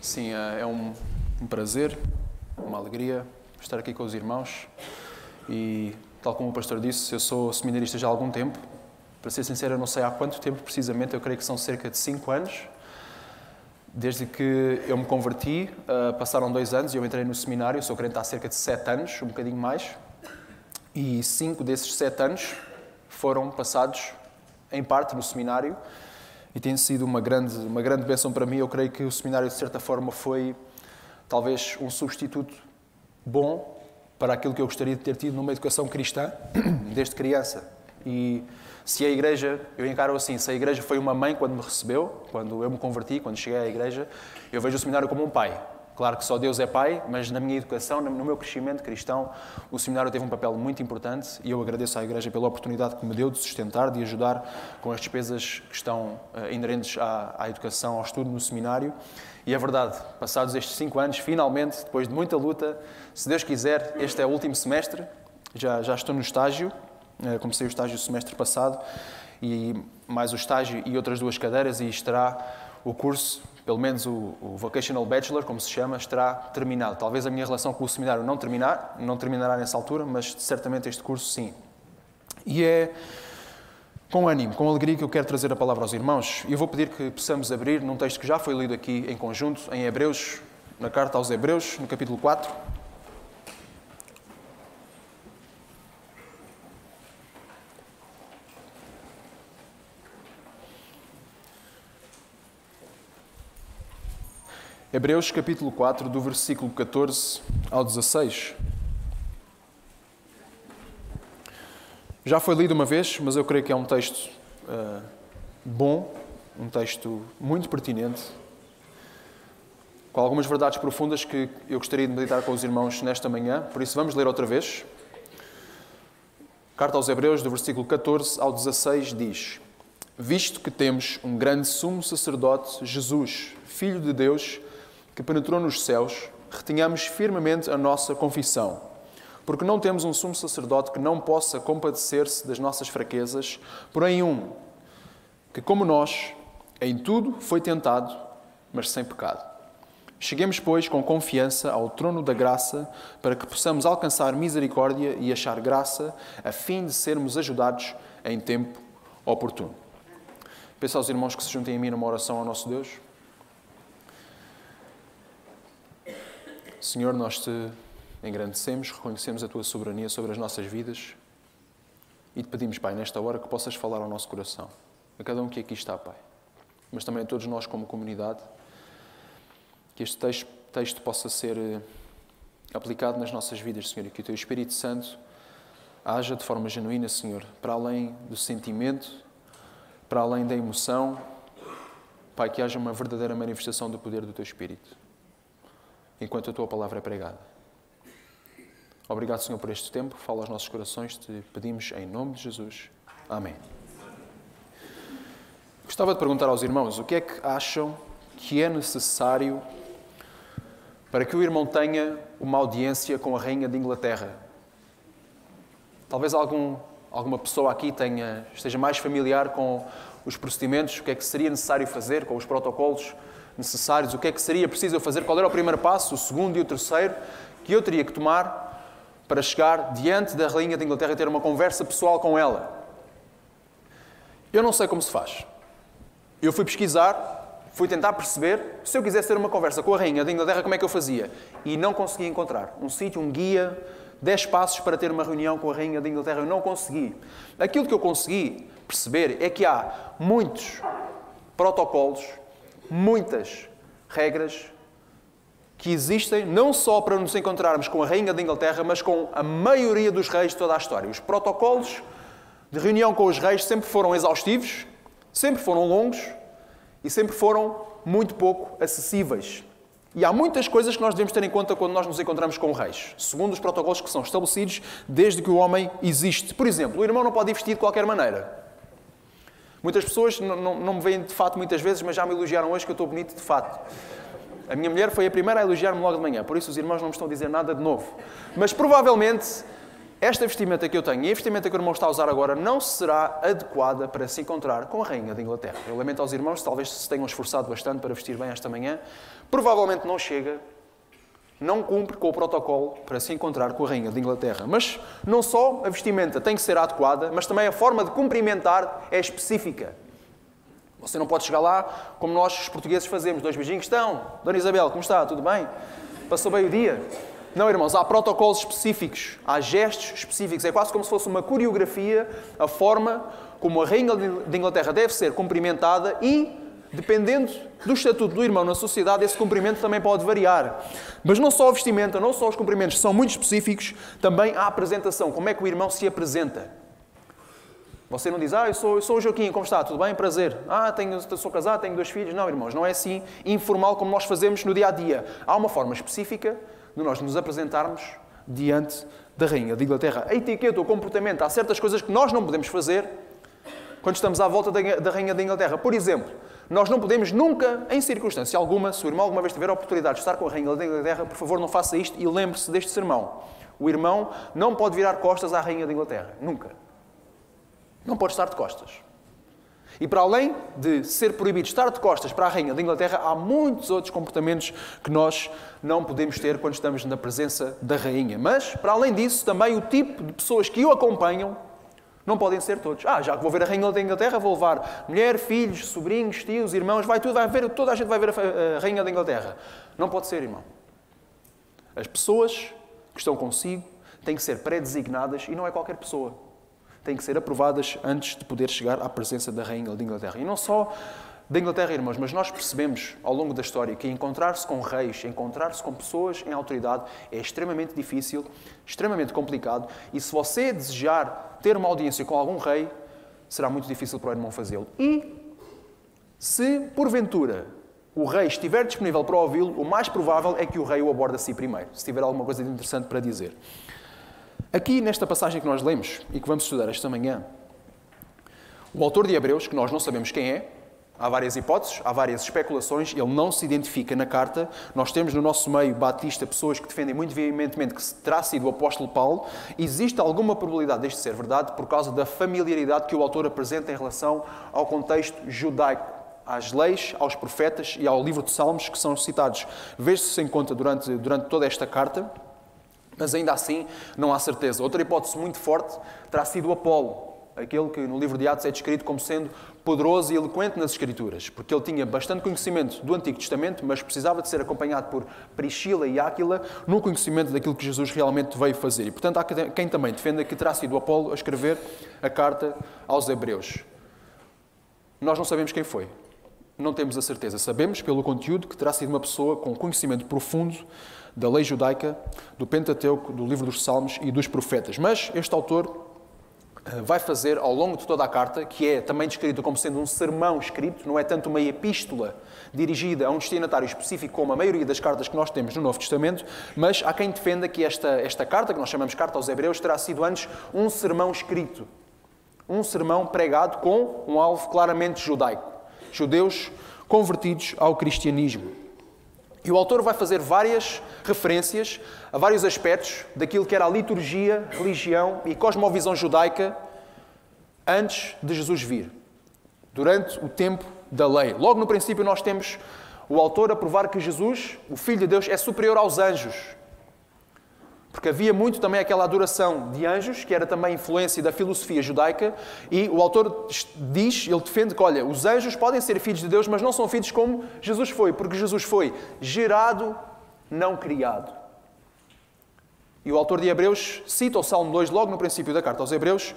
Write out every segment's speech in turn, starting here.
Sim, é um, um prazer, uma alegria estar aqui com os irmãos e, tal como o pastor disse, eu sou seminarista já há algum tempo. Para ser sincero, eu não sei há quanto tempo precisamente, eu creio que são cerca de 5 anos. Desde que eu me converti, uh, passaram dois anos e eu entrei no seminário, sou crente há cerca de 7 anos, um bocadinho mais. E cinco desses 7 anos foram passados em parte no seminário e tem sido uma grande, uma grande bênção para mim. Eu creio que o seminário, de certa forma, foi talvez um substituto bom para aquilo que eu gostaria de ter tido numa educação cristã desde criança. E se a igreja, eu encaro assim, se a igreja foi uma mãe quando me recebeu, quando eu me converti, quando cheguei à igreja, eu vejo o seminário como um pai. Claro que só Deus é pai, mas na minha educação, no meu crescimento cristão, o seminário teve um papel muito importante e eu agradeço à Igreja pela oportunidade que me deu de sustentar, de ajudar com as despesas que estão uh, inerentes à, à educação, ao estudo no seminário. E é verdade, passados estes cinco anos, finalmente, depois de muita luta, se Deus quiser, este é o último semestre, já, já estou no estágio, uh, comecei o estágio semestre passado, e mais o estágio e outras duas cadeiras, e estará o curso pelo menos o, o, Vocational Bachelor, como se chama, estará terminado. Talvez a minha relação com o seminário não terminar, não terminará nessa altura, mas certamente este curso sim. E é com ânimo, com alegria que eu quero trazer a palavra aos irmãos. E eu vou pedir que possamos abrir num texto que já foi lido aqui em conjunto, em Hebreus, na carta aos Hebreus, no capítulo 4. Hebreus capítulo 4, do versículo 14 ao 16. Já foi lido uma vez, mas eu creio que é um texto uh, bom, um texto muito pertinente, com algumas verdades profundas que eu gostaria de meditar com os irmãos nesta manhã, por isso vamos ler outra vez. Carta aos Hebreus, do versículo 14 ao 16, diz: Visto que temos um grande sumo sacerdote, Jesus, Filho de Deus, que penetrou nos céus, retenhamos firmemente a nossa confissão. Porque não temos um sumo sacerdote que não possa compadecer-se das nossas fraquezas, porém um que, como nós, em tudo foi tentado, mas sem pecado. Cheguemos, pois, com confiança ao trono da graça, para que possamos alcançar misericórdia e achar graça, a fim de sermos ajudados em tempo oportuno. Peço aos irmãos que se juntem a mim numa oração ao nosso Deus. Senhor, nós te engrandecemos, reconhecemos a tua soberania sobre as nossas vidas e te pedimos, Pai, nesta hora que possas falar ao nosso coração, a cada um que aqui está, Pai, mas também a todos nós como comunidade, que este texto, texto possa ser eh, aplicado nas nossas vidas, Senhor, e que o teu Espírito Santo haja de forma genuína, Senhor, para além do sentimento, para além da emoção, Pai, que haja uma verdadeira manifestação do poder do teu Espírito enquanto a tua palavra é pregada. Obrigado, Senhor, por este tempo. Fala aos nossos corações. Te pedimos em nome de Jesus. Amém. Gostava de perguntar aos irmãos o que é que acham que é necessário para que o irmão tenha uma audiência com a Rainha de Inglaterra. Talvez algum, alguma pessoa aqui tenha, esteja mais familiar com os procedimentos, o que é que seria necessário fazer, com os protocolos necessários, o que é que seria preciso eu fazer, qual era o primeiro passo, o segundo e o terceiro que eu teria que tomar para chegar diante da Rainha de Inglaterra e ter uma conversa pessoal com ela. Eu não sei como se faz. Eu fui pesquisar, fui tentar perceber se eu quisesse ter uma conversa com a Rainha de Inglaterra, como é que eu fazia. E não consegui encontrar um sítio, um guia, dez passos para ter uma reunião com a Rainha de Inglaterra. Eu não consegui. Aquilo que eu consegui perceber é que há muitos protocolos muitas regras que existem não só para nos encontrarmos com a Rainha da Inglaterra, mas com a maioria dos reis de toda a história. Os protocolos de reunião com os reis sempre foram exaustivos, sempre foram longos e sempre foram muito pouco acessíveis. E há muitas coisas que nós devemos ter em conta quando nós nos encontramos com reis, segundo os protocolos que são estabelecidos desde que o homem existe. Por exemplo, o irmão não pode ir vestido de qualquer maneira. Muitas pessoas não, não, não me veem de fato muitas vezes, mas já me elogiaram hoje que eu estou bonito de fato. A minha mulher foi a primeira a elogiar-me logo de manhã, por isso os irmãos não me estão a dizer nada de novo. Mas provavelmente esta vestimenta que eu tenho e a vestimenta que o irmão está a usar agora não será adequada para se encontrar com a rainha da Inglaterra. Eu lamento aos irmãos, talvez se tenham esforçado bastante para vestir bem esta manhã, provavelmente não chega, não cumpre com o protocolo para se encontrar com a rainha da Inglaterra. Mas não só a vestimenta tem que ser adequada, mas também a forma de cumprimentar é específica. Você não pode chegar lá como nós, os portugueses, fazemos. Dois beijinhos. Estão? Dona Isabel, como está? Tudo bem? Passou bem o dia? Não, irmãos, há protocolos específicos, há gestos específicos. É quase como se fosse uma coreografia, a forma como a Rainha de Inglaterra deve ser cumprimentada e, dependendo do estatuto do irmão na sociedade, esse cumprimento também pode variar. Mas não só a vestimenta, não só os cumprimentos são muito específicos, também a apresentação, como é que o irmão se apresenta. Você não diz, ah, eu sou, eu sou o Joaquim, como está? Tudo bem? Prazer. Ah, tenho, sou casado, tenho dois filhos. Não, irmãos, não é assim informal como nós fazemos no dia a dia. Há uma forma específica de nós nos apresentarmos diante da Rainha de Inglaterra. A etiqueta, o comportamento, há certas coisas que nós não podemos fazer quando estamos à volta da Rainha de Inglaterra. Por exemplo, nós não podemos nunca, em circunstância alguma, se o irmão alguma vez tiver a oportunidade de estar com a Rainha de Inglaterra, por favor, não faça isto e lembre-se deste sermão. O irmão não pode virar costas à Rainha de Inglaterra. Nunca. Não pode estar de costas. E para além de ser proibido estar de costas para a Rainha da Inglaterra, há muitos outros comportamentos que nós não podemos ter quando estamos na presença da Rainha. Mas, para além disso, também o tipo de pessoas que o acompanham não podem ser todos. Ah, já que vou ver a Rainha da Inglaterra, vou levar mulher, filhos, sobrinhos, tios, irmãos, vai tudo, vai ver, toda a gente vai ver a Rainha da Inglaterra. Não pode ser, irmão. As pessoas que estão consigo têm que ser pré-designadas e não é qualquer pessoa têm que ser aprovadas antes de poder chegar à presença da Rainha de Inglaterra. E não só da Inglaterra, irmãos, mas nós percebemos ao longo da história que encontrar-se com reis, encontrar-se com pessoas em autoridade é extremamente difícil, extremamente complicado, e se você desejar ter uma audiência com algum rei, será muito difícil para o irmão fazê-lo. E se, porventura, o rei estiver disponível para ouvi-lo, o mais provável é que o rei o aborde a si primeiro, se tiver alguma coisa de interessante para dizer. Aqui, nesta passagem que nós lemos e que vamos estudar esta manhã, o autor de Hebreus, que nós não sabemos quem é, há várias hipóteses, há várias especulações, ele não se identifica na carta. Nós temos no nosso meio batista pessoas que defendem muito veementemente que terá sido o apóstolo Paulo. Existe alguma probabilidade deste ser verdade por causa da familiaridade que o autor apresenta em relação ao contexto judaico às leis, aos profetas e ao livro de Salmos que são citados. Veja-se em conta durante, durante toda esta carta mas ainda assim não há certeza. Outra hipótese muito forte terá sido Apolo, aquele que no livro de Atos é descrito como sendo poderoso e eloquente nas Escrituras, porque ele tinha bastante conhecimento do Antigo Testamento, mas precisava de ser acompanhado por Priscila e Áquila no conhecimento daquilo que Jesus realmente veio fazer. E, portanto, há quem também defenda que terá sido Apolo a escrever a carta aos Hebreus. Nós não sabemos quem foi. Não temos a certeza. Sabemos, pelo conteúdo, que terá sido uma pessoa com conhecimento profundo da lei judaica, do Pentateuco, do livro dos Salmos e dos profetas. Mas este autor vai fazer ao longo de toda a carta, que é também descrita como sendo um sermão escrito, não é tanto uma epístola dirigida a um destinatário específico como a maioria das cartas que nós temos no Novo Testamento, mas há quem defenda que esta, esta carta, que nós chamamos Carta aos Hebreus, terá sido antes um sermão escrito. Um sermão pregado com um alvo claramente judaico. Judeus convertidos ao cristianismo. E o autor vai fazer várias referências a vários aspectos daquilo que era a liturgia, religião e cosmovisão judaica antes de Jesus vir, durante o tempo da lei. Logo no princípio, nós temos o autor a provar que Jesus, o Filho de Deus, é superior aos anjos. Porque havia muito também aquela adoração de anjos, que era também influência da filosofia judaica, e o autor diz, ele defende que, olha, os anjos podem ser filhos de Deus, mas não são filhos como Jesus foi, porque Jesus foi gerado, não criado. E o autor de Hebreus cita o Salmo 2 logo no princípio da carta aos Hebreus,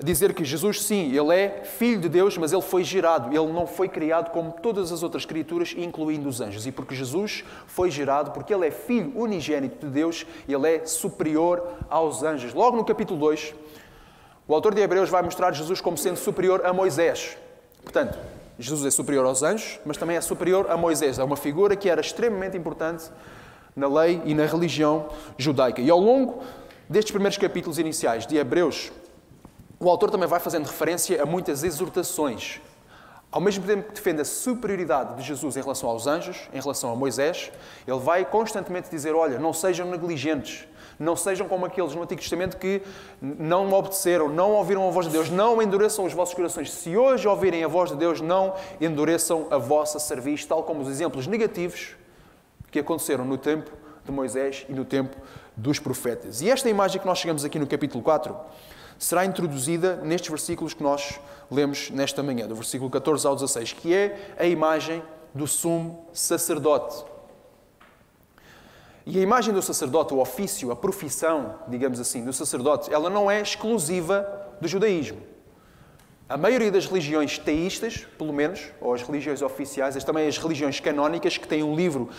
dizer que Jesus, sim, ele é filho de Deus, mas ele foi gerado, ele não foi criado como todas as outras criaturas, incluindo os anjos. E porque Jesus foi gerado, porque ele é filho unigênito de Deus, ele é superior aos anjos. Logo no capítulo 2, o autor de Hebreus vai mostrar Jesus como sendo superior a Moisés. Portanto, Jesus é superior aos anjos, mas também é superior a Moisés. É uma figura que era extremamente importante na lei e na religião judaica. E ao longo destes primeiros capítulos iniciais de Hebreus, o autor também vai fazendo referência a muitas exortações Ao mesmo tempo que defende a superioridade de Jesus em relação aos anjos, em relação a Moisés, ele vai constantemente dizer: Olha, não sejam negligentes, não sejam como aqueles no Antigo Testamento que não obedeceram, não ouviram a voz de Deus, não endureçam os vossos corações. Se hoje ouvirem a voz de Deus, não endureçam a vossa cerviz, tal como os exemplos negativos que aconteceram no tempo de Moisés e no tempo dos profetas. E esta imagem que nós chegamos aqui no capítulo 4 será introduzida nestes versículos que nós lemos nesta manhã, do versículo 14 ao 16, que é a imagem do sumo sacerdote. E a imagem do sacerdote, o ofício, a profissão, digamos assim, do sacerdote, ela não é exclusiva do judaísmo. A maioria das religiões teístas, pelo menos, ou as religiões oficiais, as também as religiões canónicas, que têm um livro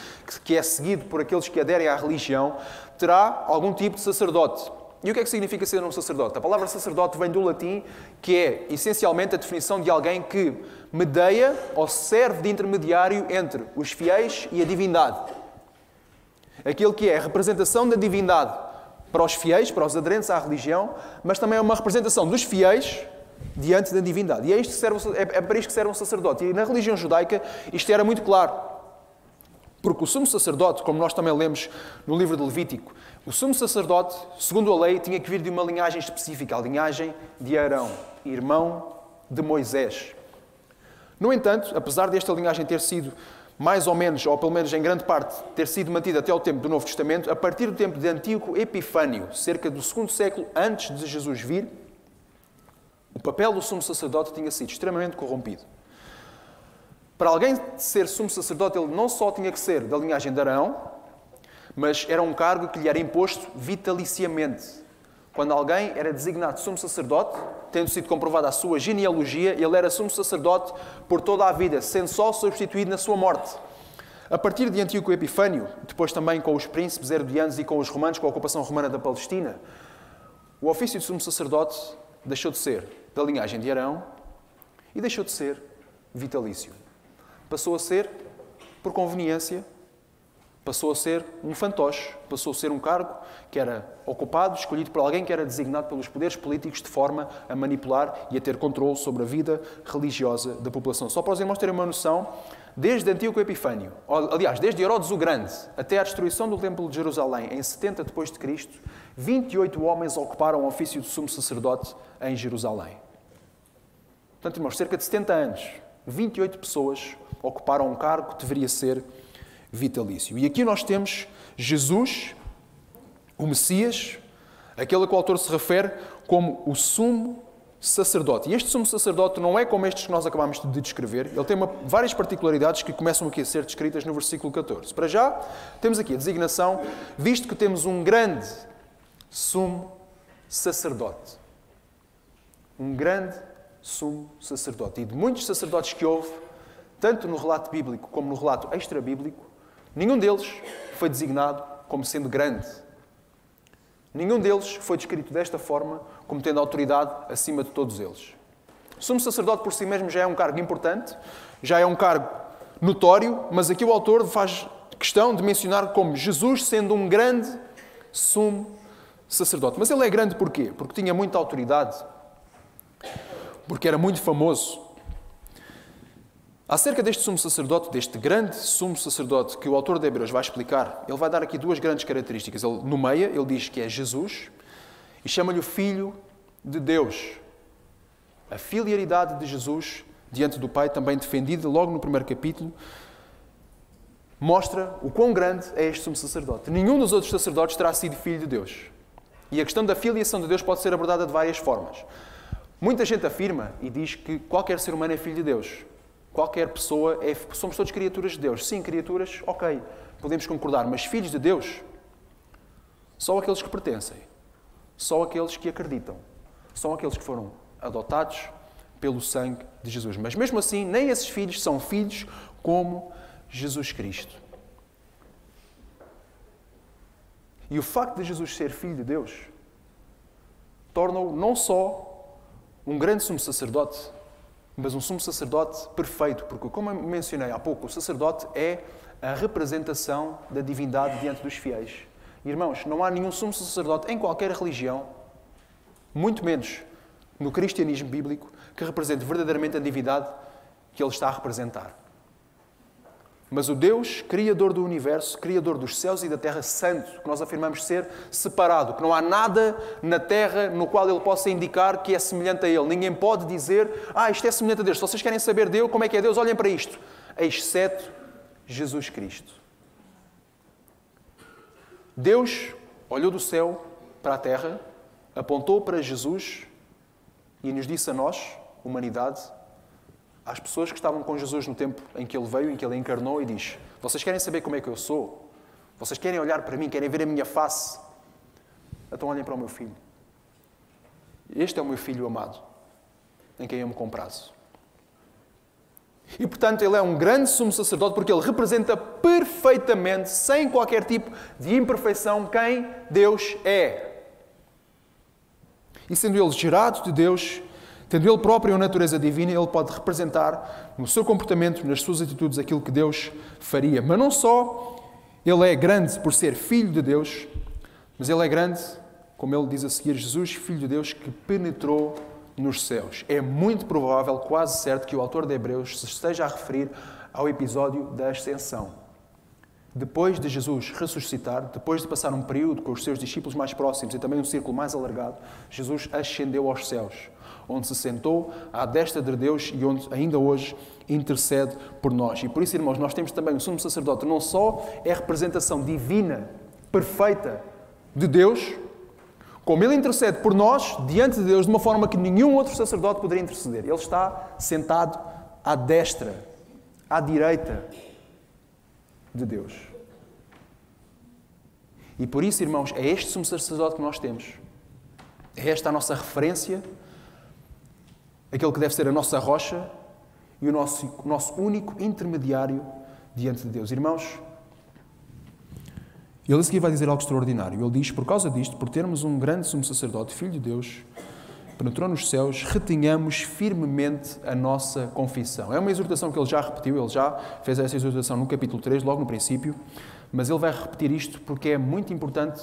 que é seguido por aqueles que aderem à religião, terá algum tipo de sacerdote. E o que é que significa ser um sacerdote? A palavra sacerdote vem do latim, que é essencialmente a definição de alguém que medeia ou serve de intermediário entre os fiéis e a divindade. Aquele que é a representação da divindade para os fiéis, para os aderentes à religião, mas também é uma representação dos fiéis diante da divindade. E é, isto serve, é, é para isto que serve um sacerdote. E na religião judaica isto era muito claro. Porque o sumo sacerdote, como nós também lemos no livro de Levítico, o sumo sacerdote, segundo a lei, tinha que vir de uma linhagem específica, a linhagem de Arão, irmão de Moisés. No entanto, apesar desta linhagem ter sido mais ou menos, ou pelo menos em grande parte, ter sido mantida até o tempo do Novo Testamento, a partir do tempo de Antíoco Epifânio, cerca do segundo século antes de Jesus vir, o papel do sumo sacerdote tinha sido extremamente corrompido. Para alguém ser sumo sacerdote, ele não só tinha que ser da linhagem de Arão, mas era um cargo que lhe era imposto vitaliciamente. Quando alguém era designado sumo sacerdote, tendo sido comprovada a sua genealogia, ele era sumo sacerdote por toda a vida, sendo só substituído na sua morte. A partir de Antíoco Epifânio, depois também com os príncipes herodianos e com os romanos, com a ocupação romana da Palestina, o ofício de sumo sacerdote deixou de ser da linhagem de Arão e deixou de ser vitalício passou a ser, por conveniência, passou a ser um fantoche, passou a ser um cargo que era ocupado, escolhido por alguém que era designado pelos poderes políticos de forma a manipular e a ter controle sobre a vida religiosa da população. Só para os irmãos terem uma noção, desde Antíoco Epifânio, aliás, desde Herodes o Grande até a destruição do Templo de Jerusalém em 70 depois de Cristo, 28 homens ocuparam o ofício de sumo sacerdote em Jerusalém. Portanto, irmãos, cerca de 70 anos, 28 pessoas ocuparam um cargo que deveria ser vitalício. E aqui nós temos Jesus, o Messias, aquele a qual o autor se refere como o sumo sacerdote. E este sumo sacerdote não é como estes que nós acabamos de descrever, ele tem uma, várias particularidades que começam aqui a ser descritas no versículo 14. Para já, temos aqui a designação, visto que temos um grande sumo sacerdote. Um grande sumo sacerdote. E de muitos sacerdotes que houve, tanto no relato bíblico como no relato extra-bíblico, nenhum deles foi designado como sendo grande. Nenhum deles foi descrito desta forma, como tendo autoridade acima de todos eles. O sumo sacerdote por si mesmo já é um cargo importante, já é um cargo notório, mas aqui o autor faz questão de mencionar como Jesus sendo um grande sumo sacerdote. Mas ele é grande porquê? Porque tinha muita autoridade, porque era muito famoso, Acerca deste sumo sacerdote, deste grande sumo sacerdote que o autor de Hebreus vai explicar, ele vai dar aqui duas grandes características. Ele nomeia, ele diz que é Jesus e chama-lhe o Filho de Deus. A filiaridade de Jesus diante do Pai, também defendida logo no primeiro capítulo, mostra o quão grande é este sumo sacerdote. Nenhum dos outros sacerdotes terá sido filho de Deus. E a questão da filiação de Deus pode ser abordada de várias formas. Muita gente afirma e diz que qualquer ser humano é filho de Deus. Qualquer pessoa é. Somos todos criaturas de Deus. Sim, criaturas, ok, podemos concordar, mas filhos de Deus, só aqueles que pertencem, só aqueles que acreditam, são aqueles que foram adotados pelo sangue de Jesus. Mas mesmo assim, nem esses filhos são filhos como Jesus Cristo. E o facto de Jesus ser filho de Deus torna-o não só um grande sumo sacerdote, mas um sumo sacerdote perfeito, porque, como eu mencionei há pouco, o sacerdote é a representação da divindade diante dos fiéis. Irmãos, não há nenhum sumo sacerdote em qualquer religião, muito menos no cristianismo bíblico, que represente verdadeiramente a divindade que ele está a representar. Mas o Deus, Criador do universo, Criador dos céus e da terra, Santo, que nós afirmamos ser separado, que não há nada na terra no qual Ele possa indicar que é semelhante a Ele. Ninguém pode dizer, ah, isto é semelhante a Deus. Se vocês querem saber Deus, como é que é Deus, olhem para isto. Exceto Jesus Cristo. Deus olhou do céu para a terra, apontou para Jesus e nos disse a nós, humanidade, às pessoas que estavam com Jesus no tempo em que ele veio, em que ele encarnou, e diz: Vocês querem saber como é que eu sou? Vocês querem olhar para mim, querem ver a minha face? Então olhem para o meu filho. Este é o meu filho amado, em quem eu me comprazo. E portanto, ele é um grande sumo sacerdote porque ele representa perfeitamente, sem qualquer tipo de imperfeição, quem Deus é. E sendo ele gerado de Deus, Tendo ele próprio uma natureza divina, ele pode representar no seu comportamento, nas suas atitudes, aquilo que Deus faria. Mas não só ele é grande por ser filho de Deus, mas ele é grande, como ele diz a seguir, Jesus, filho de Deus, que penetrou nos céus. É muito provável, quase certo, que o autor de Hebreus se esteja a referir ao episódio da ascensão. Depois de Jesus ressuscitar, depois de passar um período com os seus discípulos mais próximos e também um círculo mais alargado, Jesus ascendeu aos céus onde se sentou à destra de Deus e onde ainda hoje intercede por nós. E por isso, irmãos, nós temos também o sumo sacerdote, não só é a representação divina, perfeita de Deus, como ele intercede por nós diante de Deus de uma forma que nenhum outro sacerdote poderia interceder. Ele está sentado à destra, à direita de Deus. E por isso, irmãos, é este sumo sacerdote que nós temos. É esta a nossa referência aquele que deve ser a nossa rocha e o nosso, o nosso único intermediário diante de Deus. Irmãos, ele a seguir vai dizer algo extraordinário. Ele diz: Por causa disto, por termos um grande sumo sacerdote, filho de Deus, penetrou nos céus, retenhamos firmemente a nossa confissão. É uma exortação que ele já repetiu, ele já fez essa exortação no capítulo 3, logo no princípio, mas ele vai repetir isto porque é muito importante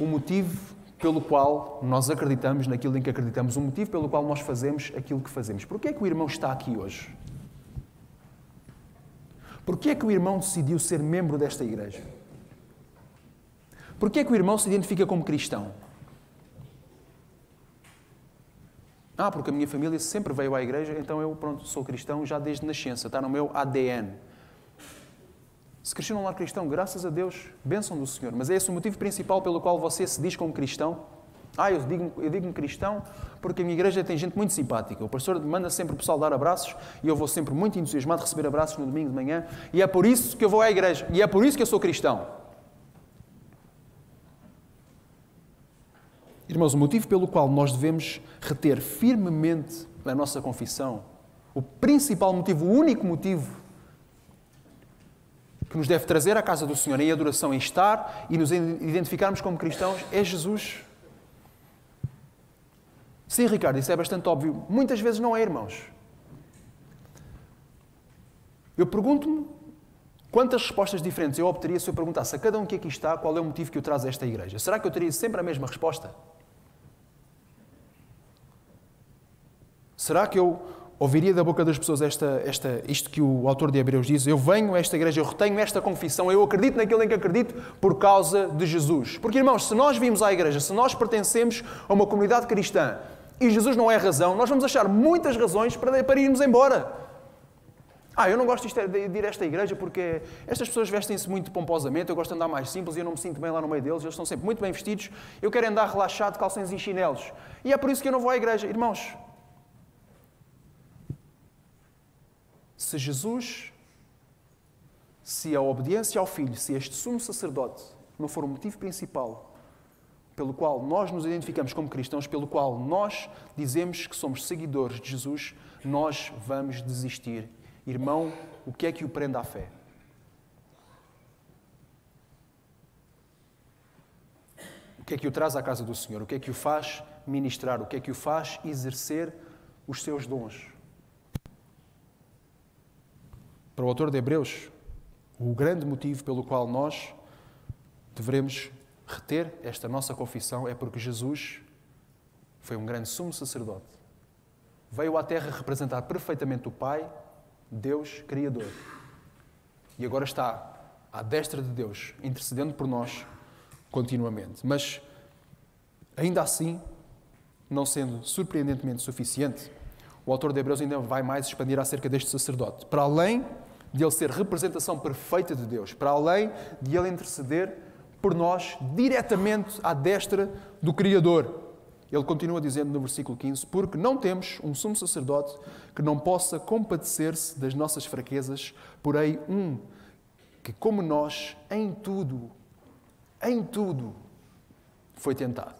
o motivo pelo qual nós acreditamos naquilo em que acreditamos, o motivo pelo qual nós fazemos aquilo que fazemos. Porquê é que o irmão está aqui hoje? Porquê é que o irmão decidiu ser membro desta igreja? Porquê é que o irmão se identifica como cristão? Ah, porque a minha família sempre veio à igreja, então eu, pronto, sou cristão já desde nascença, está no meu ADN. Se cresceu num lar cristão, graças a Deus, bênção do Senhor. Mas é esse o motivo principal pelo qual você se diz como cristão? Ah, eu digo-me eu digo cristão porque a minha igreja tem gente muito simpática. O pastor manda sempre o pessoal dar abraços e eu vou sempre muito entusiasmado receber abraços no domingo de manhã. E é por isso que eu vou à igreja. E é por isso que eu sou cristão. Irmãos, o motivo pelo qual nós devemos reter firmemente a nossa confissão, o principal motivo, o único motivo que nos deve trazer à casa do Senhor em adoração, em estar e nos identificarmos como cristãos é Jesus. Sim, Ricardo, isso é bastante óbvio. Muitas vezes não é, irmãos. Eu pergunto-me quantas respostas diferentes eu obteria se eu perguntasse a cada um que aqui está qual é o motivo que o traz a esta igreja. Será que eu teria sempre a mesma resposta? Será que eu ouviria da boca das pessoas esta, esta, isto que o autor de Hebreus diz: Eu venho a esta igreja, eu retenho esta confissão, eu acredito naquilo em que acredito por causa de Jesus. Porque, irmãos, se nós vimos à igreja, se nós pertencemos a uma comunidade cristã e Jesus não é razão, nós vamos achar muitas razões para, para irmos embora. Ah, eu não gosto de ir a esta igreja porque estas pessoas vestem-se muito pomposamente, eu gosto de andar mais simples e eu não me sinto bem lá no meio deles, eles estão sempre muito bem vestidos, eu quero andar relaxado, calções e chinelos. E é por isso que eu não vou à igreja. Irmãos, Se Jesus, se a obediência ao Filho, se este sumo sacerdote não for o motivo principal pelo qual nós nos identificamos como cristãos, pelo qual nós dizemos que somos seguidores de Jesus, nós vamos desistir. Irmão, o que é que o prende à fé? O que é que o traz à casa do Senhor? O que é que o faz ministrar? O que é que o faz exercer os seus dons? Para o autor de Hebreus, o grande motivo pelo qual nós devemos reter esta nossa confissão é porque Jesus foi um grande sumo sacerdote. Veio à terra representar perfeitamente o Pai Deus Criador. E agora está à destra de Deus, intercedendo por nós continuamente. Mas, ainda assim, não sendo surpreendentemente suficiente, o autor de Hebreus ainda vai mais expandir acerca deste sacerdote. Para além de ele ser representação perfeita de Deus, para além de ele interceder por nós diretamente à destra do Criador. Ele continua dizendo no versículo 15: Porque não temos um sumo sacerdote que não possa compadecer-se das nossas fraquezas, porém um que, como nós, em tudo, em tudo, foi tentado.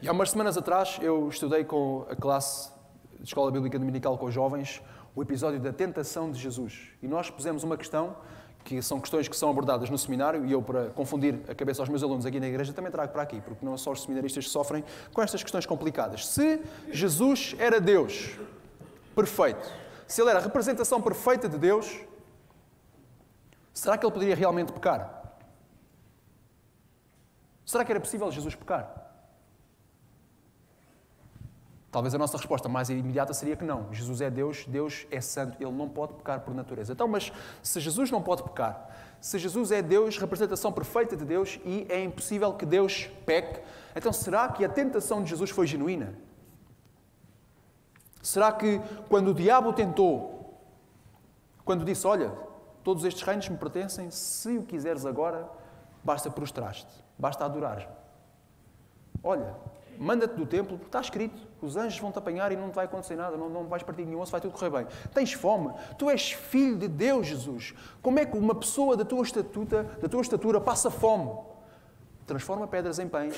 E há umas semanas atrás eu estudei com a classe de Escola Bíblica Dominical com os jovens o episódio da tentação de Jesus. E nós pusemos uma questão, que são questões que são abordadas no seminário, e eu, para confundir a cabeça aos meus alunos aqui na igreja, também trago para aqui, porque não só os seminaristas sofrem com estas questões complicadas. Se Jesus era Deus perfeito, se ele era a representação perfeita de Deus, será que ele poderia realmente pecar? Será que era possível Jesus pecar? Talvez a nossa resposta mais imediata seria que não. Jesus é Deus, Deus é santo, ele não pode pecar por natureza. Então, mas se Jesus não pode pecar, se Jesus é Deus, representação perfeita de Deus, e é impossível que Deus peque, então será que a tentação de Jesus foi genuína? Será que quando o diabo tentou, quando disse: Olha, todos estes reinos me pertencem, se o quiseres agora, basta prostrar-te, basta adorar-me. Olha, manda-te do templo, está escrito. Os anjos vão te apanhar e não te vai acontecer nada, não, não vais partir nenhum osso, vai tudo correr bem. Tens fome, tu és filho de Deus, Jesus. Como é que uma pessoa da tua estatura, da tua estatura passa fome? Transforma pedras em pães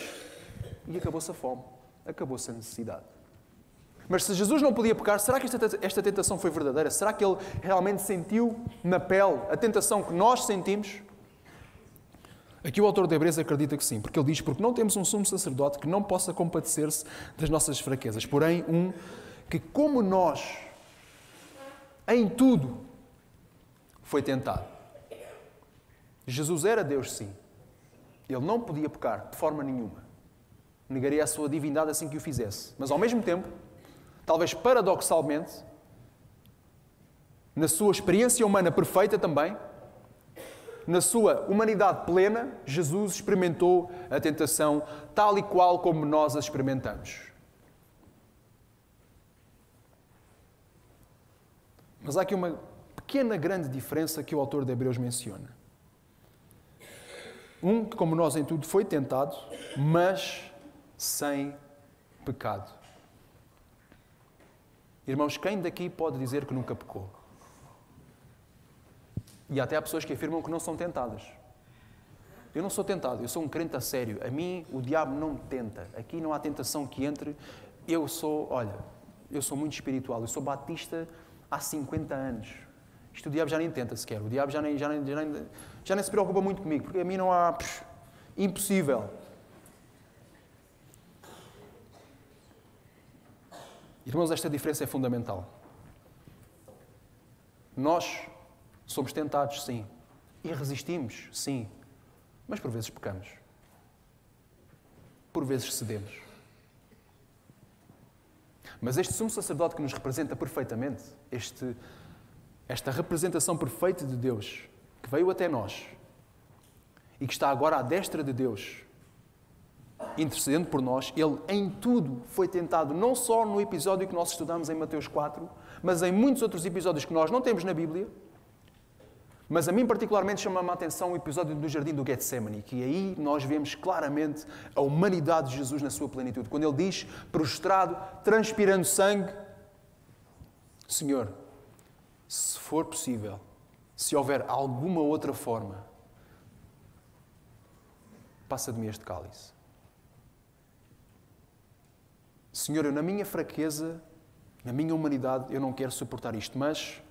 e acabou-se a fome, acabou-se a necessidade. Mas se Jesus não podia pecar, será que esta tentação foi verdadeira? Será que ele realmente sentiu na pele a tentação que nós sentimos? Aqui o autor de Hebreus acredita que sim, porque ele diz: Porque não temos um sumo sacerdote que não possa compadecer-se das nossas fraquezas, porém um que, como nós, em tudo, foi tentado. Jesus era Deus, sim. Ele não podia pecar de forma nenhuma. Negaria a sua divindade assim que o fizesse. Mas ao mesmo tempo, talvez paradoxalmente, na sua experiência humana perfeita também, na sua humanidade plena, Jesus experimentou a tentação tal e qual como nós a experimentamos. Mas há aqui uma pequena, grande diferença que o autor de Hebreus menciona. Um que, como nós em tudo, foi tentado, mas sem pecado. Irmãos, quem daqui pode dizer que nunca pecou? E até há pessoas que afirmam que não são tentadas. Eu não sou tentado, eu sou um crente a sério. A mim, o diabo não me tenta. Aqui não há tentação que entre. Eu sou, olha, eu sou muito espiritual. Eu sou batista há 50 anos. Isto o diabo já nem tenta sequer. O diabo já nem, já nem, já nem, já nem se preocupa muito comigo, porque a mim não há. Impossível. Irmãos, esta diferença é fundamental. Nós Somos tentados, sim. E resistimos, sim. Mas por vezes pecamos. Por vezes cedemos. Mas este sumo sacerdote que nos representa perfeitamente, este, esta representação perfeita de Deus, que veio até nós e que está agora à destra de Deus, intercedendo por nós, ele em tudo foi tentado, não só no episódio que nós estudamos em Mateus 4, mas em muitos outros episódios que nós não temos na Bíblia mas a mim, particularmente, chama-me a atenção o episódio do Jardim do Getsemane, que aí nós vemos claramente a humanidade de Jesus na sua plenitude. Quando ele diz, prostrado, transpirando sangue: Senhor, se for possível, se houver alguma outra forma, passa de mim este cálice. Senhor, eu, na minha fraqueza, na minha humanidade, eu não quero suportar isto, mas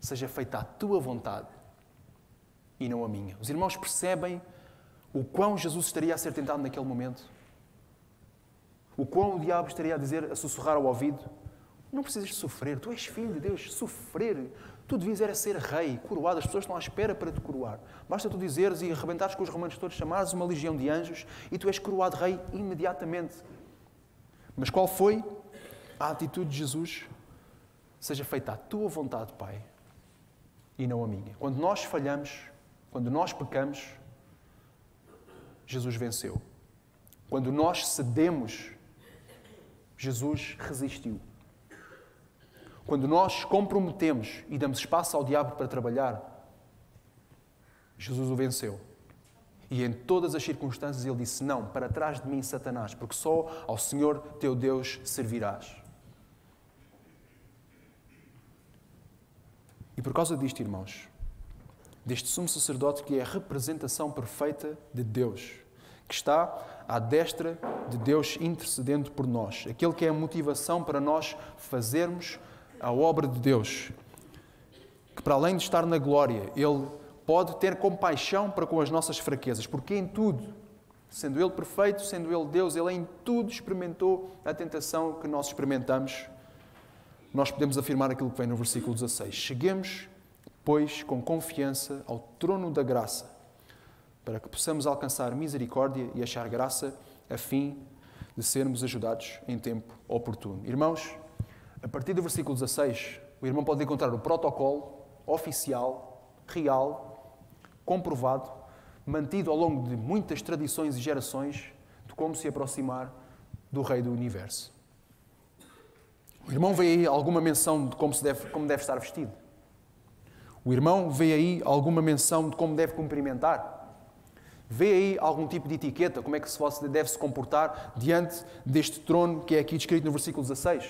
seja feita a tua vontade e não a minha. Os irmãos percebem o quão Jesus estaria a ser tentado naquele momento? O quão o diabo estaria a dizer, a sussurrar ao ouvido: Não precisas sofrer, tu és filho de Deus, sofrer. Tu devias era ser rei, coroado, as pessoas estão à espera para te coroar. Basta tu dizeres e arrebentares com os romanos todos, chamares uma legião de anjos e tu és coroado rei imediatamente. Mas qual foi a atitude de Jesus? seja feita a tua vontade, Pai, e não a minha. Quando nós falhamos, quando nós pecamos, Jesus venceu. Quando nós cedemos, Jesus resistiu. Quando nós comprometemos e damos espaço ao diabo para trabalhar, Jesus o venceu. E em todas as circunstâncias ele disse: Não, para trás de mim, Satanás, porque só ao Senhor teu Deus servirás. E por causa disto, irmãos, deste sumo sacerdote que é a representação perfeita de Deus, que está à destra de Deus intercedendo por nós, aquele que é a motivação para nós fazermos a obra de Deus, que para além de estar na glória, Ele pode ter compaixão para com as nossas fraquezas, porque em tudo, sendo Ele perfeito, sendo Ele Deus, Ele em tudo experimentou a tentação que nós experimentamos nós podemos afirmar aquilo que vem no versículo 16. Cheguemos, pois, com confiança ao trono da graça, para que possamos alcançar misericórdia e achar graça, a fim de sermos ajudados em tempo oportuno. Irmãos, a partir do versículo 16, o irmão pode encontrar o protocolo oficial, real, comprovado, mantido ao longo de muitas tradições e gerações de como se aproximar do Rei do Universo. O irmão vê aí alguma menção de como, se deve, como deve estar vestido. O irmão vê aí alguma menção de como deve cumprimentar. Vê aí algum tipo de etiqueta, como é que se deve se comportar diante deste trono que é aqui descrito no versículo 16.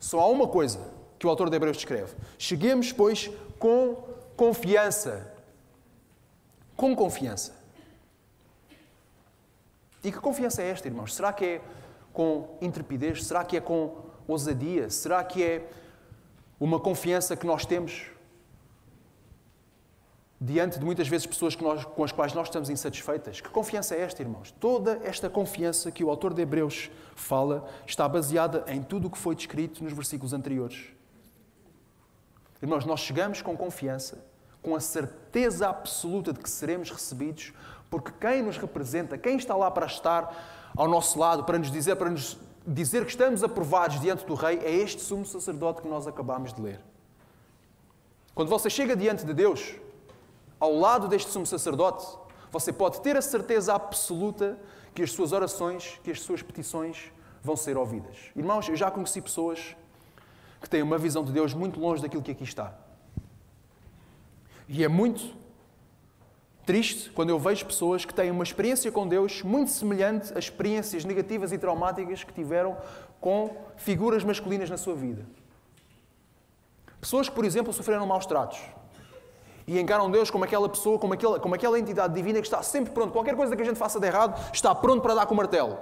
Só há uma coisa que o autor de Hebreus descreve. Cheguemos, pois, com confiança. Com confiança. E que confiança é esta, irmãos? Será que é com intrepidez? Será que é com ousadia? Será que é uma confiança que nós temos diante de muitas vezes pessoas nós, com as quais nós estamos insatisfeitas? Que confiança é esta, irmãos? Toda esta confiança que o autor de Hebreus fala está baseada em tudo o que foi descrito nos versículos anteriores. Irmãos, nós chegamos com confiança, com a certeza absoluta de que seremos recebidos, porque quem nos representa, quem está lá para estar ao nosso lado, para nos dizer, para nos dizer que estamos aprovados diante do Rei é este sumo sacerdote que nós acabamos de ler. Quando você chega diante de Deus, ao lado deste sumo sacerdote, você pode ter a certeza absoluta que as suas orações, que as suas petições vão ser ouvidas. Irmãos, eu já conheci pessoas que têm uma visão de Deus muito longe daquilo que aqui está. E é muito triste quando eu vejo pessoas que têm uma experiência com Deus muito semelhante às experiências negativas e traumáticas que tiveram com figuras masculinas na sua vida. Pessoas que, por exemplo, sofreram maus tratos e encaram Deus como aquela pessoa, como aquela, como aquela entidade divina que está sempre pronto. Qualquer coisa que a gente faça de errado, está pronto para dar com o martelo.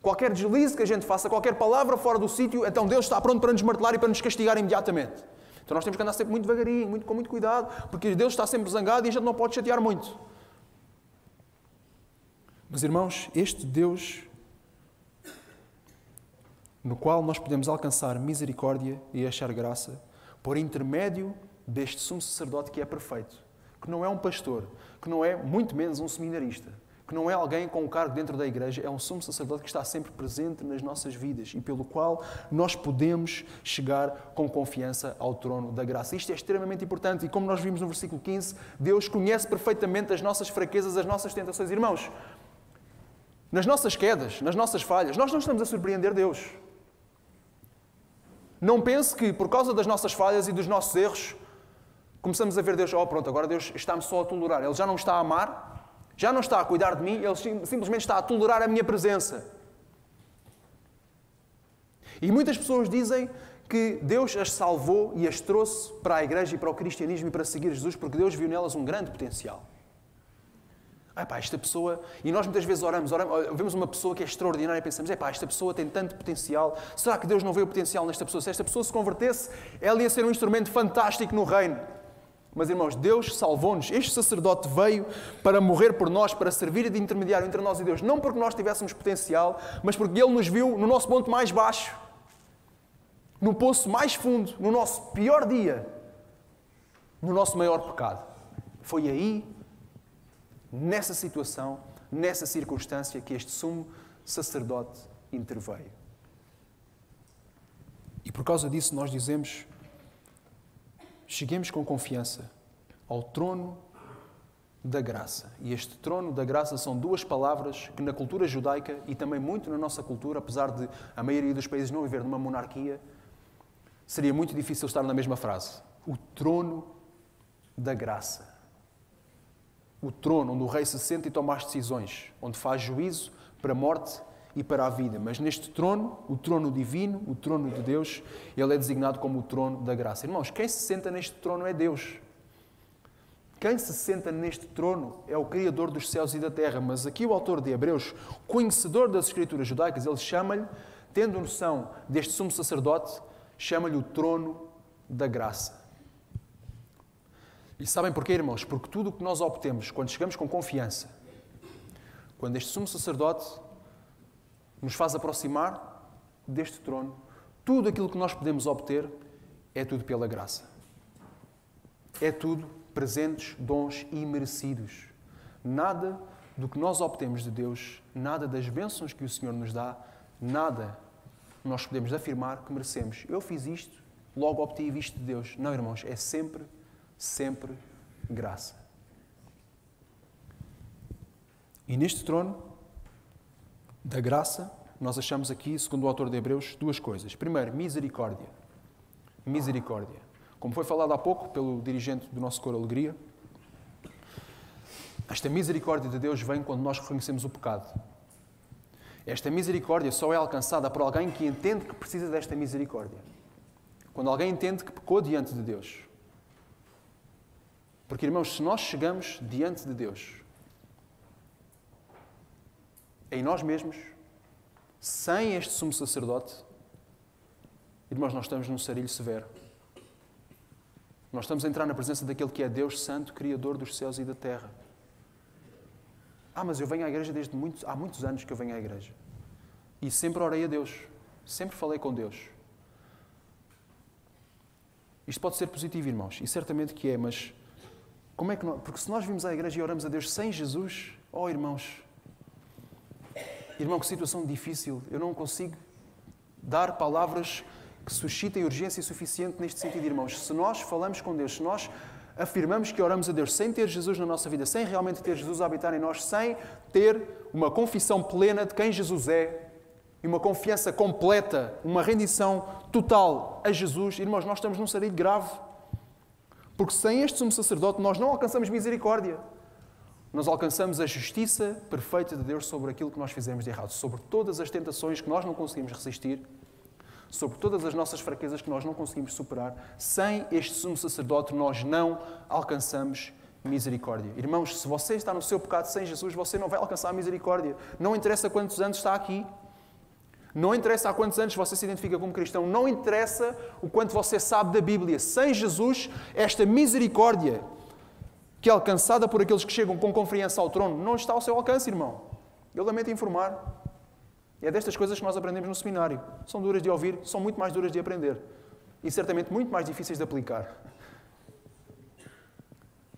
Qualquer deslize que a gente faça, qualquer palavra fora do sítio, então Deus está pronto para nos martelar e para nos castigar imediatamente. Então nós temos que andar sempre muito devagarinho, muito, com muito cuidado, porque Deus está sempre zangado e a gente não pode chatear muito. Mas irmãos, este Deus no qual nós podemos alcançar misericórdia e achar graça por intermédio deste sumo sacerdote que é perfeito, que não é um pastor, que não é muito menos um seminarista, que não é alguém com um cargo dentro da igreja, é um sumo sacerdote que está sempre presente nas nossas vidas e pelo qual nós podemos chegar com confiança ao trono da graça. Isto é extremamente importante e, como nós vimos no versículo 15, Deus conhece perfeitamente as nossas fraquezas, as nossas tentações. Irmãos, nas nossas quedas, nas nossas falhas, nós não estamos a surpreender Deus. Não pense que, por causa das nossas falhas e dos nossos erros, começamos a ver Deus, oh pronto, agora Deus está-me só a tolerar. Ele já não está a amar, já não está a cuidar de mim, ele simplesmente está a tolerar a minha presença. E muitas pessoas dizem que Deus as salvou e as trouxe para a igreja e para o cristianismo e para seguir Jesus porque Deus viu nelas um grande potencial. Ah, esta pessoa. E nós muitas vezes oramos, oramos, vemos uma pessoa que é extraordinária e pensamos: é esta pessoa tem tanto potencial. Será que Deus não vê o potencial nesta pessoa? Se esta pessoa se convertesse, ela ia ser um instrumento fantástico no reino. Mas, irmãos, Deus salvou-nos. Este sacerdote veio para morrer por nós, para servir de intermediário entre nós e Deus. Não porque nós tivéssemos potencial, mas porque Ele nos viu no nosso ponto mais baixo, no poço mais fundo, no nosso pior dia, no nosso maior pecado. Foi aí, nessa situação, nessa circunstância, que este sumo sacerdote interveio. E por causa disso nós dizemos: cheguemos com confiança ao trono da graça. E este trono da graça são duas palavras que na cultura judaica e também muito na nossa cultura, apesar de a maioria dos países não viver numa monarquia, seria muito difícil estar na mesma frase. O trono da graça. O trono onde o rei se senta e toma as decisões, onde faz juízo para morte e para a vida. Mas neste trono, o trono divino, o trono de Deus, ele é designado como o trono da graça. Irmãos, quem se senta neste trono é Deus. Quem se senta neste trono é o Criador dos céus e da terra. Mas aqui o autor de Hebreus, conhecedor das Escrituras judaicas, ele chama-lhe, tendo noção deste sumo sacerdote, chama-lhe o trono da graça. E sabem porquê, irmãos? Porque tudo o que nós obtemos quando chegamos com confiança, quando este sumo sacerdote nos faz aproximar deste trono, tudo aquilo que nós podemos obter é tudo pela graça. É tudo presentes, dons imerecidos. Nada do que nós obtemos de Deus, nada das bênçãos que o Senhor nos dá, nada nós podemos afirmar que merecemos. Eu fiz isto, logo obtive isto de Deus. Não, irmãos, é sempre, sempre graça. E neste trono da graça, nós achamos aqui, segundo o autor de Hebreus, duas coisas. Primeiro, misericórdia. Misericórdia. Como foi falado há pouco pelo dirigente do nosso coro Alegria, esta misericórdia de Deus vem quando nós reconhecemos o pecado. Esta misericórdia só é alcançada por alguém que entende que precisa desta misericórdia. Quando alguém entende que pecou diante de Deus. Porque, irmãos, se nós chegamos diante de Deus em nós mesmos, sem este sumo sacerdote, irmãos, nós estamos num sarilho severo. Nós estamos a entrar na presença daquele que é Deus Santo, Criador dos céus e da terra. Ah, mas eu venho à igreja desde muitos, há muitos anos que eu venho à igreja. E sempre orei a Deus. Sempre falei com Deus. Isto pode ser positivo, irmãos, e certamente que é, mas como é que nós, porque se nós vimos à igreja e oramos a Deus sem Jesus, oh irmãos, irmão, que situação difícil, eu não consigo dar palavras que suscitem urgência suficiente neste sentido, irmãos. Se nós falamos com Deus, se nós afirmamos que oramos a Deus sem ter Jesus na nossa vida, sem realmente ter Jesus a habitar em nós, sem ter uma confissão plena de quem Jesus é e uma confiança completa, uma rendição total a Jesus, irmãos, nós estamos num sarilho grave. Porque sem este sumo sacerdote nós não alcançamos misericórdia. Nós alcançamos a justiça perfeita de Deus sobre aquilo que nós fizemos de errado, sobre todas as tentações que nós não conseguimos resistir sobre todas as nossas fraquezas que nós não conseguimos superar. Sem este sumo sacerdote, nós não alcançamos misericórdia. Irmãos, se você está no seu pecado sem Jesus, você não vai alcançar a misericórdia. Não interessa quantos anos está aqui. Não interessa há quantos anos você se identifica como cristão. Não interessa o quanto você sabe da Bíblia. Sem Jesus, esta misericórdia que é alcançada por aqueles que chegam com confiança ao trono não está ao seu alcance, irmão. Eu lamento informar. É destas coisas que nós aprendemos no seminário. São duras de ouvir, são muito mais duras de aprender. E certamente muito mais difíceis de aplicar.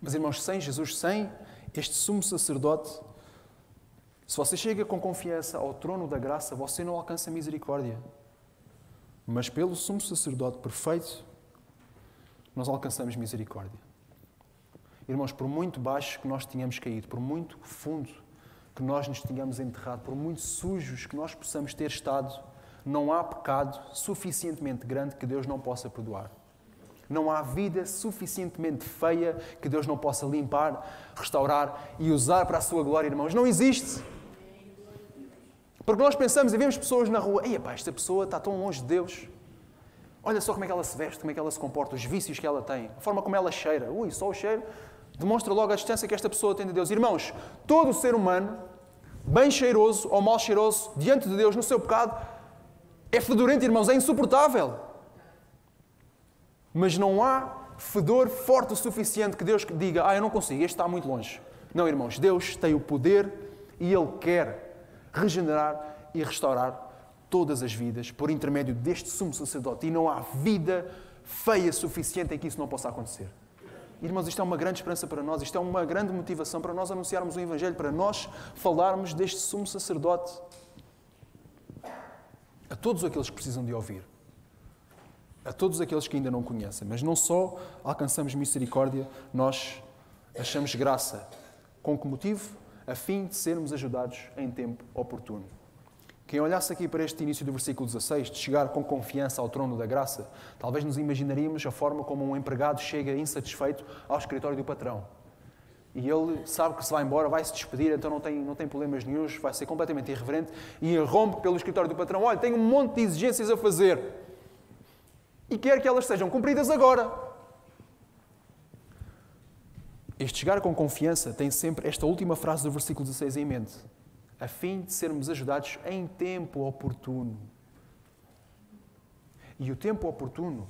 Mas, irmãos, sem Jesus, sem este sumo sacerdote, se você chega com confiança ao trono da graça, você não alcança misericórdia. Mas pelo sumo sacerdote perfeito, nós alcançamos misericórdia. Irmãos, por muito baixo que nós tenhamos caído, por muito fundo que nós nos tenhamos enterrado, por muito sujos que nós possamos ter estado, não há pecado suficientemente grande que Deus não possa perdoar. Não há vida suficientemente feia que Deus não possa limpar, restaurar e usar para a sua glória, irmãos. Não existe. Porque nós pensamos e vemos pessoas na rua, ei, pá, esta pessoa está tão longe de Deus. Olha só como é que ela se veste, como é que ela se comporta, os vícios que ela tem, a forma como ela cheira. Ui, só o cheiro demonstra logo a distância que esta pessoa tem de Deus. Irmãos, todo ser humano bem cheiroso ou mal cheiroso, diante de Deus, no seu pecado, é fedorento, irmãos, é insuportável. Mas não há fedor forte o suficiente que Deus diga: Ah, eu não consigo, este está muito longe. Não, irmãos, Deus tem o poder e Ele quer regenerar e restaurar todas as vidas por intermédio deste sumo sacerdote. E não há vida feia suficiente em que isso não possa acontecer. Irmãos, isto é uma grande esperança para nós, isto é uma grande motivação para nós anunciarmos o Evangelho, para nós falarmos deste sumo sacerdote a todos aqueles que precisam de ouvir. a todos aqueles que ainda não conhecem. Mas não só alcançamos misericórdia, nós achamos graça. Com que motivo? A fim de sermos ajudados em tempo oportuno. Quem olhasse aqui para este início do versículo 16, de chegar com confiança ao trono da graça, talvez nos imaginaríamos a forma como um empregado chega insatisfeito ao escritório do patrão. E ele sabe que se vai embora, vai se despedir, então não tem, não tem problemas nenhums, vai ser completamente irreverente e rompe pelo escritório do patrão: Olha, tenho um monte de exigências a fazer e quer que elas sejam cumpridas agora. Este chegar com confiança tem sempre esta última frase do versículo 16 em mente, a fim de sermos ajudados em tempo oportuno. E o tempo oportuno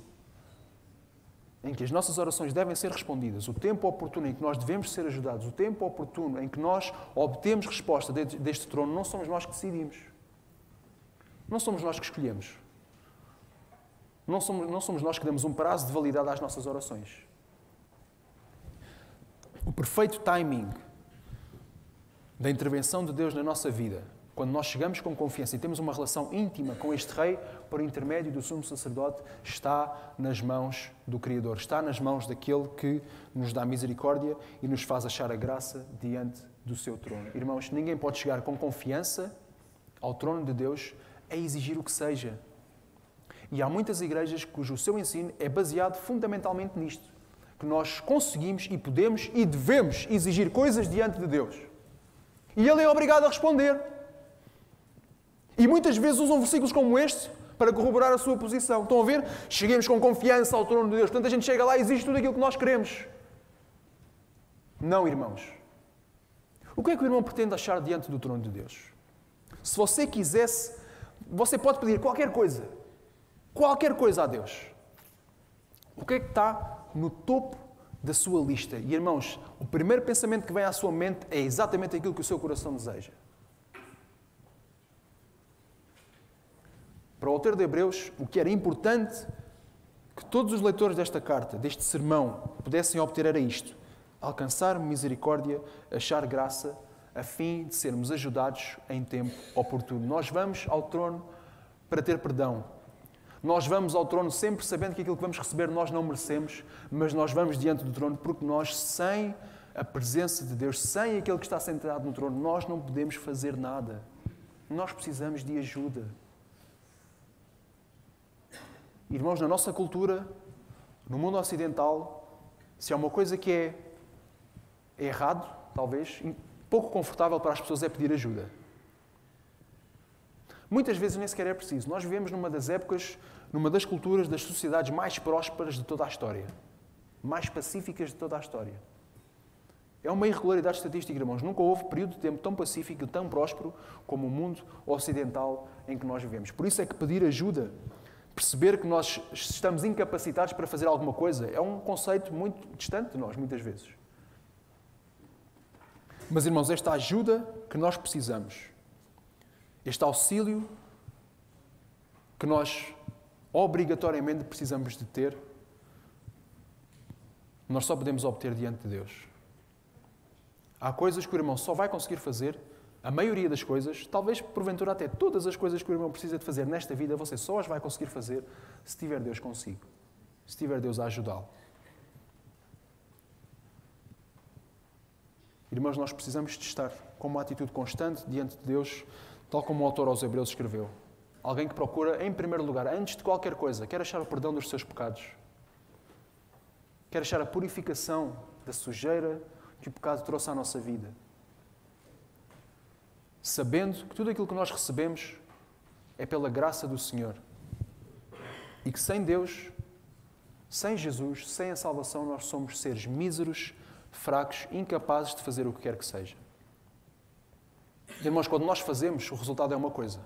em que as nossas orações devem ser respondidas, o tempo oportuno em que nós devemos ser ajudados, o tempo oportuno em que nós obtemos resposta deste trono, não somos nós que decidimos. Não somos nós que escolhemos. Não somos, não somos nós que damos um prazo de validade às nossas orações. O perfeito timing da intervenção de Deus na nossa vida quando nós chegamos com confiança e temos uma relação íntima com este Rei, por intermédio do sumo sacerdote, está nas mãos do Criador, está nas mãos daquele que nos dá misericórdia e nos faz achar a graça diante do seu trono. Irmãos, ninguém pode chegar com confiança ao trono de Deus a exigir o que seja. E há muitas igrejas cujo seu ensino é baseado fundamentalmente nisto: que nós conseguimos e podemos e devemos exigir coisas diante de Deus. E Ele é obrigado a responder. E muitas vezes usam versículos como este para corroborar a sua posição. Estão a ver? Cheguemos com confiança ao trono de Deus. Portanto, a gente chega lá e existe tudo aquilo que nós queremos. Não, irmãos. O que é que o irmão pretende achar diante do trono de Deus? Se você quisesse, você pode pedir qualquer coisa. Qualquer coisa a Deus. O que é que está no topo da sua lista? E irmãos, o primeiro pensamento que vem à sua mente é exatamente aquilo que o seu coração deseja. Para o autor de Hebreus, o que era importante que todos os leitores desta carta, deste sermão, pudessem obter era isto: alcançar misericórdia, achar graça, a fim de sermos ajudados em tempo oportuno. Nós vamos ao trono para ter perdão. Nós vamos ao trono sempre sabendo que aquilo que vamos receber nós não merecemos, mas nós vamos diante do trono porque nós, sem a presença de Deus, sem aquele que está sentado no trono, nós não podemos fazer nada. Nós precisamos de ajuda. Irmãos, na nossa cultura, no mundo ocidental, se há uma coisa que é errado, talvez, pouco confortável para as pessoas é pedir ajuda. Muitas vezes nem sequer é preciso. Nós vivemos numa das épocas, numa das culturas, das sociedades mais prósperas de toda a história. Mais pacíficas de toda a história. É uma irregularidade estatística, irmãos. Nunca houve período de tempo tão pacífico e tão próspero como o mundo ocidental em que nós vivemos. Por isso é que pedir ajuda perceber que nós estamos incapacitados para fazer alguma coisa é um conceito muito distante de nós, muitas vezes. Mas, irmãos, esta ajuda que nós precisamos, este auxílio que nós obrigatoriamente precisamos de ter, nós só podemos obter diante de Deus. Há coisas que o irmão só vai conseguir fazer a maioria das coisas, talvez porventura até todas as coisas que o irmão precisa de fazer nesta vida, você só as vai conseguir fazer se tiver Deus consigo, se tiver Deus a ajudá-lo. Irmãos, nós precisamos de estar com uma atitude constante diante de Deus, tal como o autor aos Hebreus escreveu. Alguém que procura, em primeiro lugar, antes de qualquer coisa, quer achar o perdão dos seus pecados, quer achar a purificação da sujeira que o pecado trouxe à nossa vida sabendo que tudo aquilo que nós recebemos é pela graça do Senhor. E que sem Deus, sem Jesus, sem a salvação, nós somos seres míseros, fracos, incapazes de fazer o que quer que seja. Irmãos, quando nós fazemos, o resultado é uma coisa.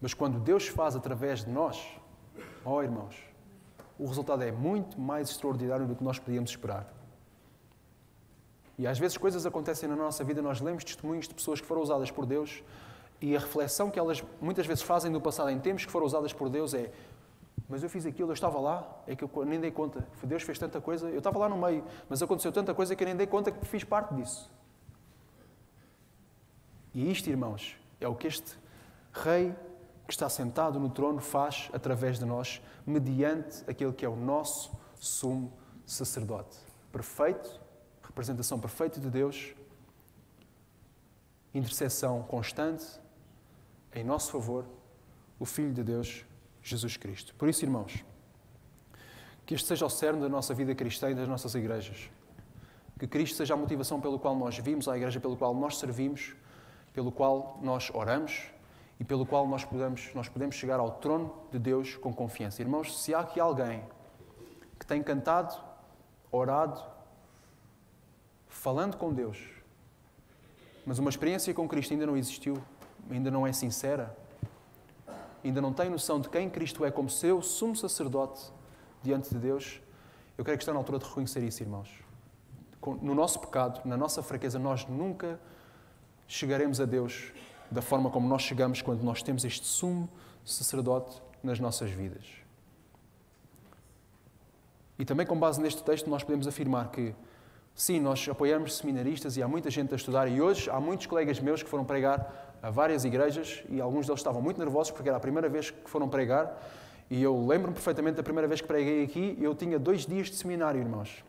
Mas quando Deus faz através de nós, ó oh, irmãos, o resultado é muito mais extraordinário do que nós podíamos esperar. E às vezes coisas acontecem na nossa vida, nós lemos testemunhos de pessoas que foram usadas por Deus e a reflexão que elas muitas vezes fazem do passado em tempos que foram usadas por Deus é mas eu fiz aquilo, eu estava lá, é que eu nem dei conta. Deus fez tanta coisa, eu estava lá no meio, mas aconteceu tanta coisa que eu nem dei conta que fiz parte disso. E isto, irmãos, é o que este rei que está sentado no trono faz através de nós, mediante aquele que é o nosso sumo sacerdote. Perfeito, representação perfeita de Deus, intercessão constante em nosso favor, o Filho de Deus, Jesus Cristo. Por isso, irmãos, que este seja o cerne da nossa vida cristã e das nossas igrejas. Que Cristo seja a motivação pelo qual nós vimos à igreja, pelo qual nós servimos, pelo qual nós oramos e pelo qual nós podemos, nós podemos chegar ao trono de Deus com confiança. Irmãos, se há aqui alguém que tem cantado, orado, falando com Deus, mas uma experiência com Cristo ainda não existiu, ainda não é sincera, ainda não tem noção de quem Cristo é como seu sumo sacerdote diante de Deus, eu creio que está na altura de reconhecer isso, irmãos. No nosso pecado, na nossa fraqueza, nós nunca chegaremos a Deus da forma como nós chegamos quando nós temos este sumo sacerdote nas nossas vidas. E também com base neste texto nós podemos afirmar que sim, nós apoiamos seminaristas e há muita gente a estudar e hoje há muitos colegas meus que foram pregar a várias igrejas e alguns deles estavam muito nervosos porque era a primeira vez que foram pregar e eu lembro-me perfeitamente da primeira vez que preguei aqui, eu tinha dois dias de seminário, irmãos.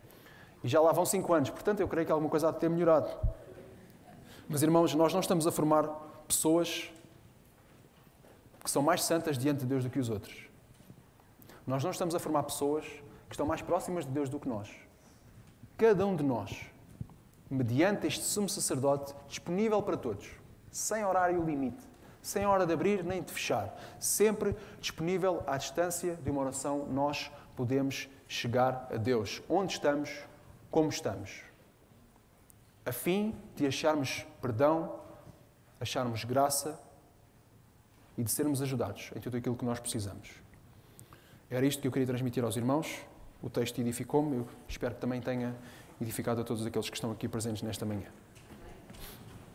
E já lá vão cinco anos, portanto eu creio que alguma coisa há de ter melhorado. Mas, irmãos, nós não estamos a formar pessoas que são mais santas diante de Deus do que os outros. Nós não estamos a formar pessoas que estão mais próximas de Deus do que nós. Cada um de nós, mediante este sumo sacerdote disponível para todos, sem horário limite, sem hora de abrir nem de fechar, sempre disponível à distância de uma oração, nós podemos chegar a Deus, onde estamos, como estamos, a fim de acharmos perdão acharmos graça e de sermos ajudados em tudo aquilo que nós precisamos. Era isto que eu queria transmitir aos irmãos. O texto edificou-me, eu espero que também tenha edificado a todos aqueles que estão aqui presentes nesta manhã.